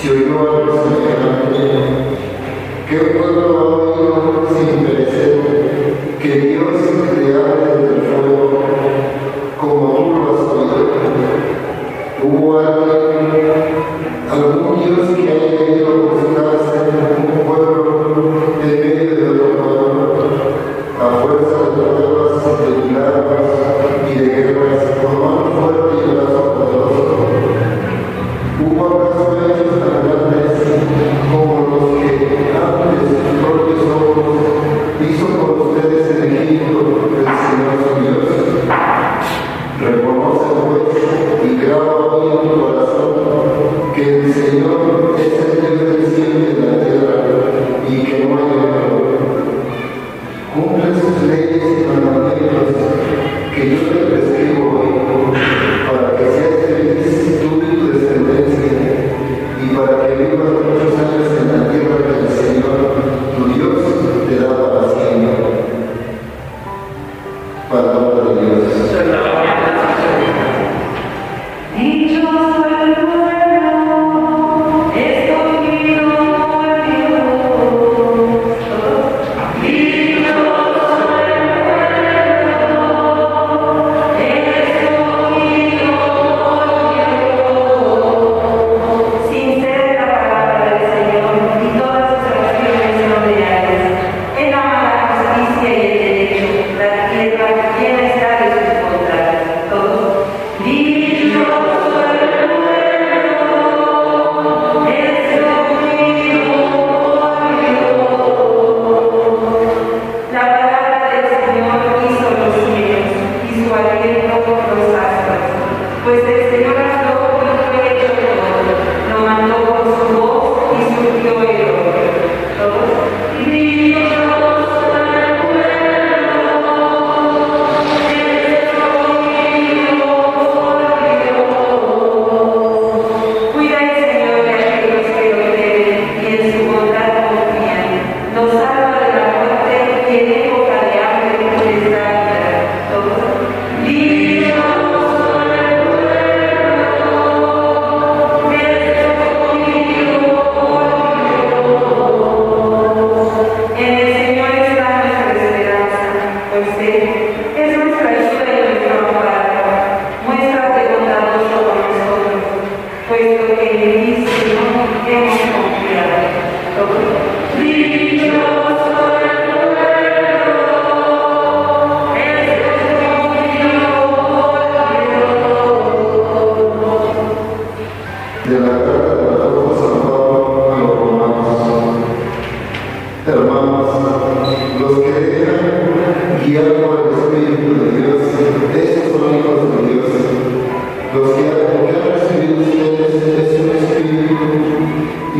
Si hoy no vamos oigo algo semejante, que un pueblo ha oído sin perecer, que Dios benissimo e non compiere. Libro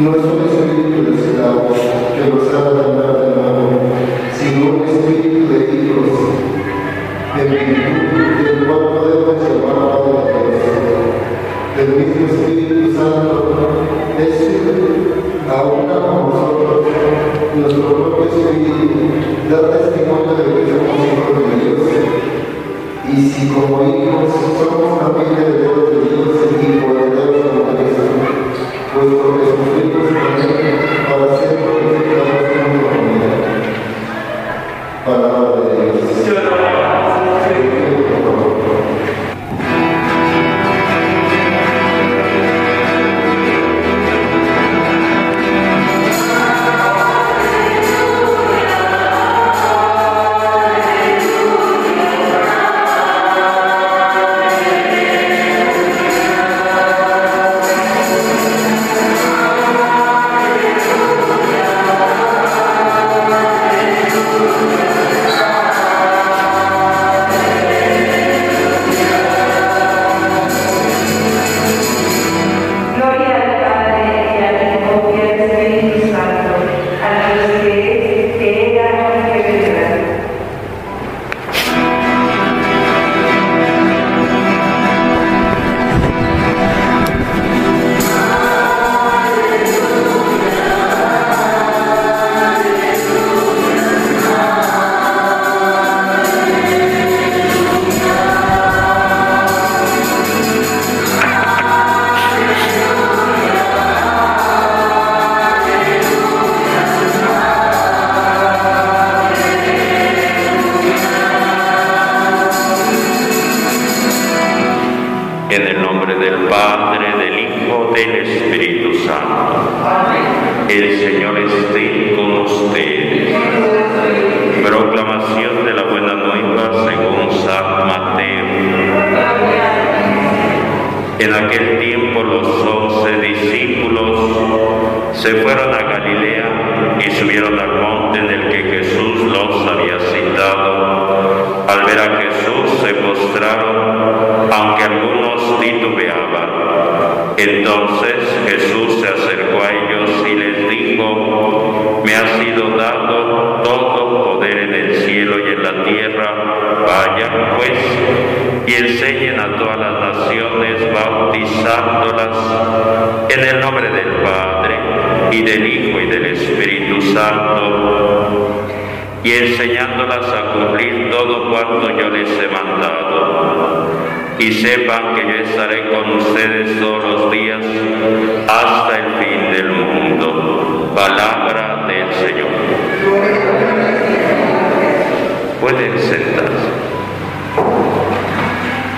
nuestro Senhor. Se fueron a Galilea y subieron al monte en el que Jesús los había citado. Al ver a Jesús se postraron, aunque algunos titubeaban. Entonces Jesús se acercó a ellos y les dijo, me ha sido dado todo poder en el cielo y en la tierra. Vayan pues y enseñen a todas las naciones, bautizándolas en el nombre del Padre y del Hijo y del Espíritu Santo, y enseñándolas a cumplir todo cuanto yo les he mandado. Y sepan que yo estaré con ustedes todos los días hasta el fin del mundo. Palabra del Señor. Pueden sentarse.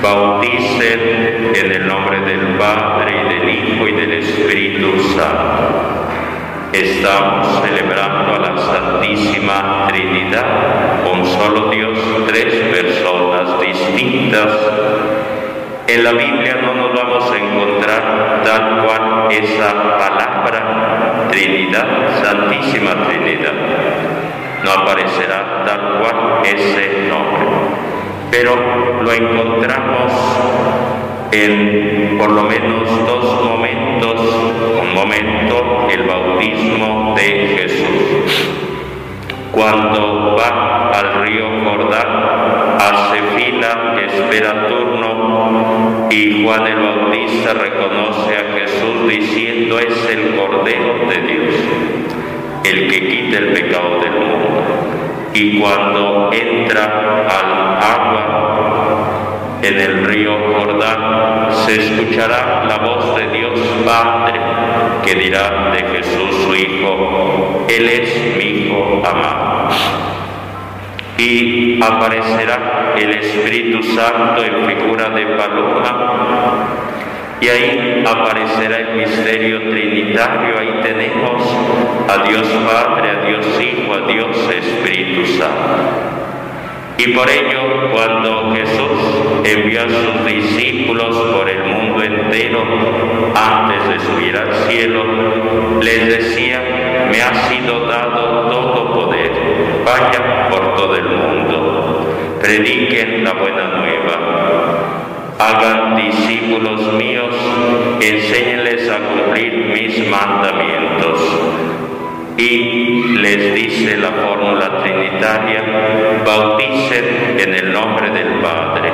Bauticen en el nombre del Padre y del Hijo y del Espíritu Santo. Estamos celebrando a la Santísima Trinidad, un solo Dios, tres personas distintas. En la Biblia no nos vamos a encontrar tal cual esa palabra Trinidad, Santísima Trinidad. No aparecerá tal cual ese nombre, pero lo encontramos en por lo menos dos momentos, un momento el bautismo de Jesús. Cuando va al río Jordán, hace fila, espera turno y Juan el Bautista reconoce a Jesús diciendo es el Cordero de Dios, el que quita el pecado del mundo. Y cuando entra al agua, en el río Jordán se escuchará la voz de Dios Padre que dirá de Jesús su Hijo, Él es mi Hijo amado. Y aparecerá el Espíritu Santo en figura de paloma y ahí aparecerá el misterio trinitario, ahí tenemos a Dios Padre, a Dios Hijo, a Dios Espíritu Santo. Y por ello, cuando Jesús envió a sus discípulos por el mundo entero, antes de subir al cielo, les decía, me ha sido dado todo poder, vayan por todo el mundo, prediquen la buena nueva, hagan discípulos míos, enséñenles a cumplir mis mandamientos y les dice la fórmula trinitaria, bauticen en el nombre del Padre,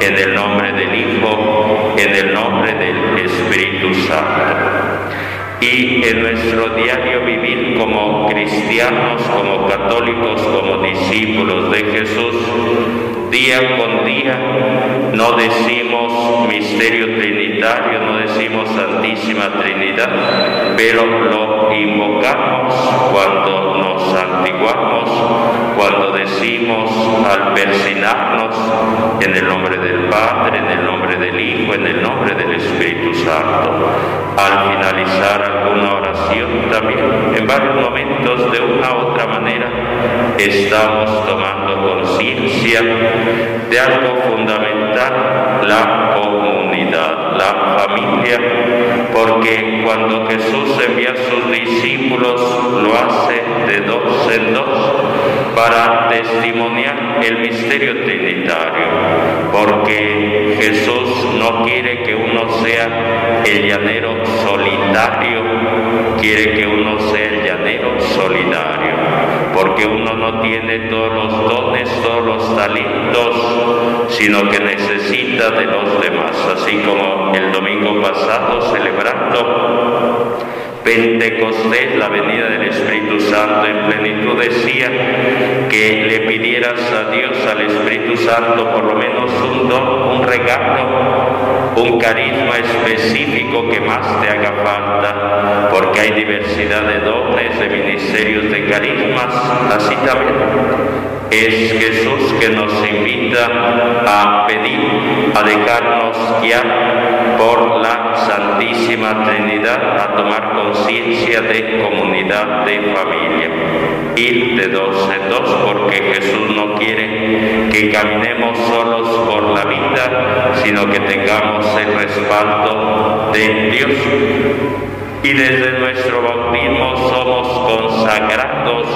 en el nombre del Hijo, en el nombre del Espíritu Santo. Y en nuestro diario vivir como cristianos, como católicos, como discípulos de Jesús, día con día no decimos misterio trinitario, no decimos Santísima Trinidad, pero lo invocamos cuando nos santiguamos, cuando decimos al persinarnos en el nombre del Padre, en el nombre del Hijo, en el nombre del Espíritu Santo. Al finalizar alguna oración también, en varios momentos de una u otra manera, estamos tomando conciencia de algo fundamental, la comunidad, la familia, porque cuando Jesús envía a sus discípulos lo hace de dos en dos para testimoniar el misterio trinitario, porque Jesús no quiere que uno sea el llanero solitario, quiere que uno sea el llanero solidario, porque uno no tiene todos los dones, todos los talentos, sino que necesita de los demás, así como el domingo pasado celebrando Pentecostés, la venida del Espíritu Santo en plenitud, decía que le pidieras a Dios, al Espíritu Santo, por lo menos un don, un regalo, un carisma específico que más te haga falta, porque hay diversidad de dones, de ministerios, de carismas, así también es Jesús que nos invita a pedir, a dejarnos guiar por la Santísima Trinidad a tomar conciencia de comunidad, de familia. Ir de dos en dos porque Jesús no quiere que caminemos solos por la vida, sino que tengamos el respaldo de Dios y desde nuestro bautismo somos consagrados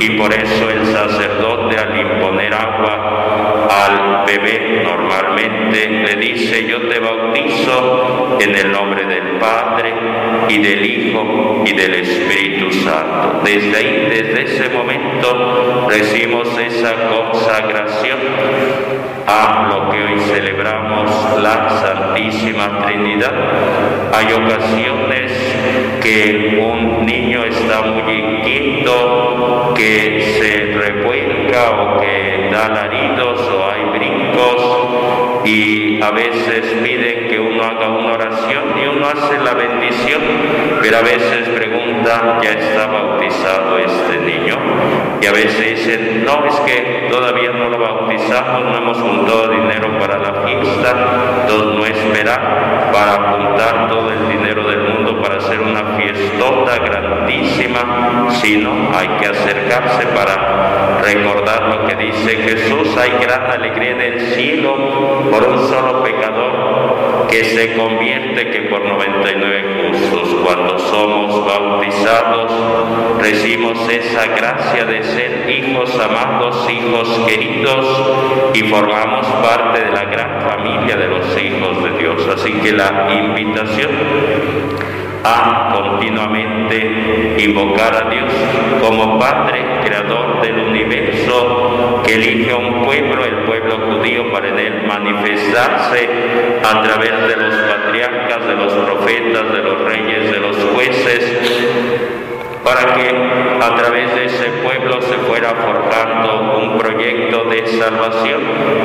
y por eso el sacerdote al imponer agua al bebé normalmente le dice yo te bautizo en el nombre del Padre y del Hijo y del Espíritu Santo. Desde ahí, desde ese momento recibimos esa consagración a lo que hoy celebramos la Santísima Trinidad. Hay ocasiones que un niño está muy inquieto, que se revuelca o que da laridos o hay brincos y a veces piden que uno haga una oración y uno hace la bendición, pero a veces pregunta, ¿ya está bautizado este niño? Y a veces dicen, no, es que todavía no lo bautizamos, no hemos juntado dinero para la fiesta, entonces no espera para juntar todo el dinero del mundo para hacer una fiestota grandísima, sino hay que acercarse para recordar lo que dice Jesús, hay gran alegría en el cielo por un solo pecador que se convierte que por 99 justos. Cuando somos bautizados recibimos esa gracia de ser hijos amados, hijos queridos y formamos parte de la gran familia de los hijos de Dios. Así que la invitación a continuamente invocar a Dios como Padre, Creador del universo, elige a un pueblo, el pueblo judío, para en él manifestarse a través de los patriarcas, de los profetas, de los reyes, de los jueces, para que a través de ese pueblo se fuera forjando un proyecto de salvación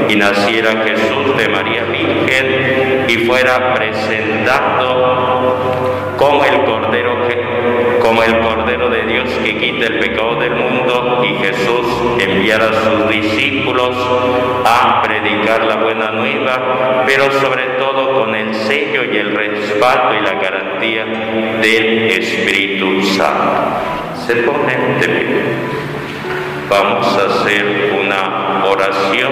y naciera Jesús de María Virgen y fuera presentado como el Cordero como el Cordero de Dios que quita el pecado del mundo enviara a sus discípulos a predicar la buena nueva, pero sobre todo con el sello y el respaldo y la garantía del Espíritu Santo. Se ponen de pie. Vamos a hacer una oración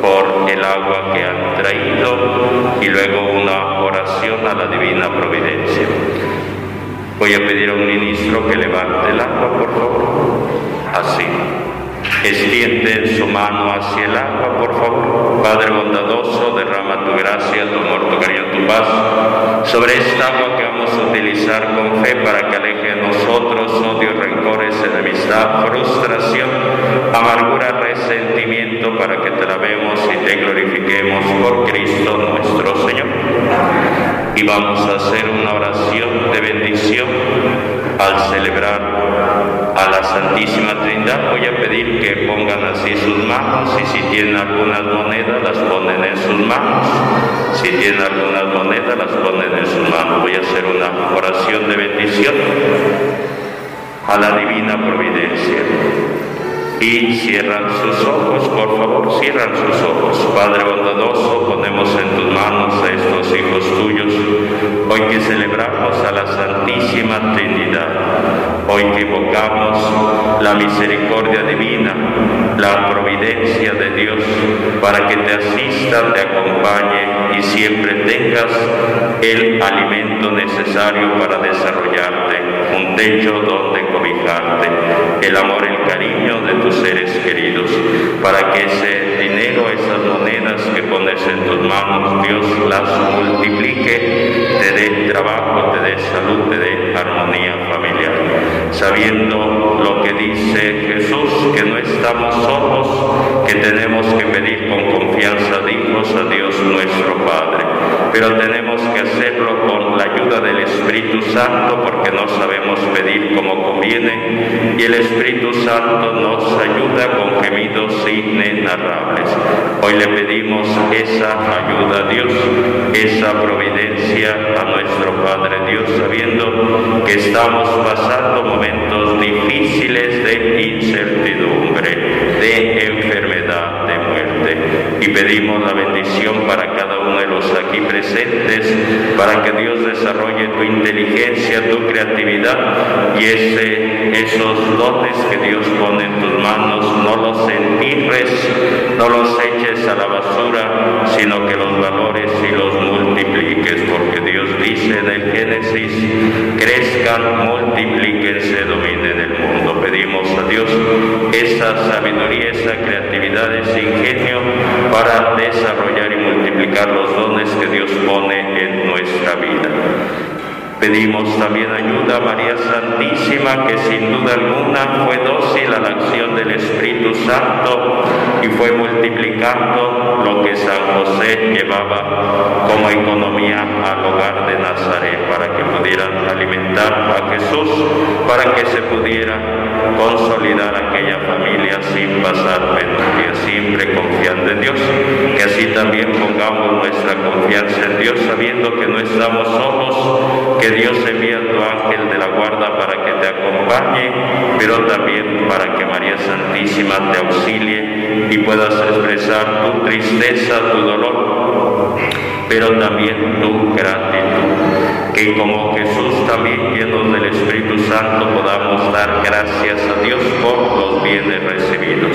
por el agua que han traído y luego una oración a la divina providencia. Voy a pedir a un ministro que levante el agua, por favor. Así. Extiende su mano hacia el agua, por favor. Padre bondadoso, derrama tu gracia, tu amor, tu cariño, tu paz sobre esta agua que vamos a utilizar con fe para que aleje de nosotros odios, rencores, enemistad, frustración, amargura, resentimiento, para que te lavemos y te glorifiquemos por Cristo nuestro Señor. Y vamos a hacer una oración de bendición al celebrar a la Santísima Trinidad. Voy a pedir que pongan así sus manos y si tienen algunas monedas las ponen en sus manos. Si tienen algunas monedas las ponen en sus manos. Voy a hacer una oración de bendición a la divina providencia. Y cierran sus ojos, por favor, cierran sus ojos. Padre bondadoso, ponemos en tus manos a estos hijos tuyos, hoy que celebramos a la Santísima Trinidad, hoy que evocamos la misericordia divina, la providencia de Dios, para que te asista, te acompañe y siempre tengas el alimento necesario para desarrollarte, un techo donde cobijarte, el amor, el cariño de tus seres queridos, para que ese dinero, esas monedas que pones en tus manos, Dios las multiplique, te dé trabajo, te dé salud, te dé armonía familiar, sabiendo lo que dice Jesús, que no estamos solos, que tenemos que pedir con confianza dignos a Dios nuestro Padre, pero tenemos que hacerlo con la ayuda del Espíritu Santo porque no sabemos pedir como y el Espíritu Santo nos ayuda con gemidos inenarrables. Hoy le pedimos esa ayuda a Dios, esa providencia a nuestro Padre Dios, sabiendo que estamos pasando momentos difíciles de incertidumbre, de enfermedad, de muerte. Y pedimos la bendición para cada de los aquí presentes, para que Dios desarrolle tu inteligencia, tu creatividad y ese, esos dones que Dios pone en tus manos, no los entierres, no los eches a la basura, sino que los valores y los multipliques, porque Dios dice en el Génesis, crezcan, multiplíquense, dominen el mundo. Pedimos a Dios esa sabiduría, esa creatividad, ese ingenio para desarrollar y multiplicar los dones que Dios pone en nuestra vida. Pedimos también ayuda a María Santísima, que sin duda alguna fue dócil a la acción del Espíritu Santo y fue multiplicando lo que San José llevaba como economía al hogar de Nazaret para que pudieran alimentar a Jesús, para que se pudiera consolidar aquella familia sin pasar penurias, siempre confiando en Dios. Que así también pongamos nuestra confianza en Dios, sabiendo que no estamos solos, que Dios envía a tu ángel de la guarda para que te acompañe, pero también para que María Santísima te auxilie y puedas expresar tu tristeza, tu dolor, pero también tu gratitud. Que como Jesús también llenos del Espíritu Santo podamos dar gracias a Dios por los bienes recibidos.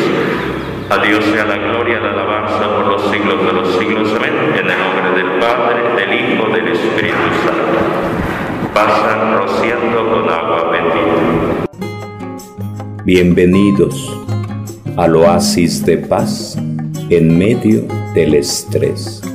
A Dios sea la gloria, la alabanza por los siglos de los siglos. Amén. En el nombre del Padre, del Hijo, del Espíritu Santo pasan rociando con agua bendita. Bienvenidos al oasis de paz en medio del estrés.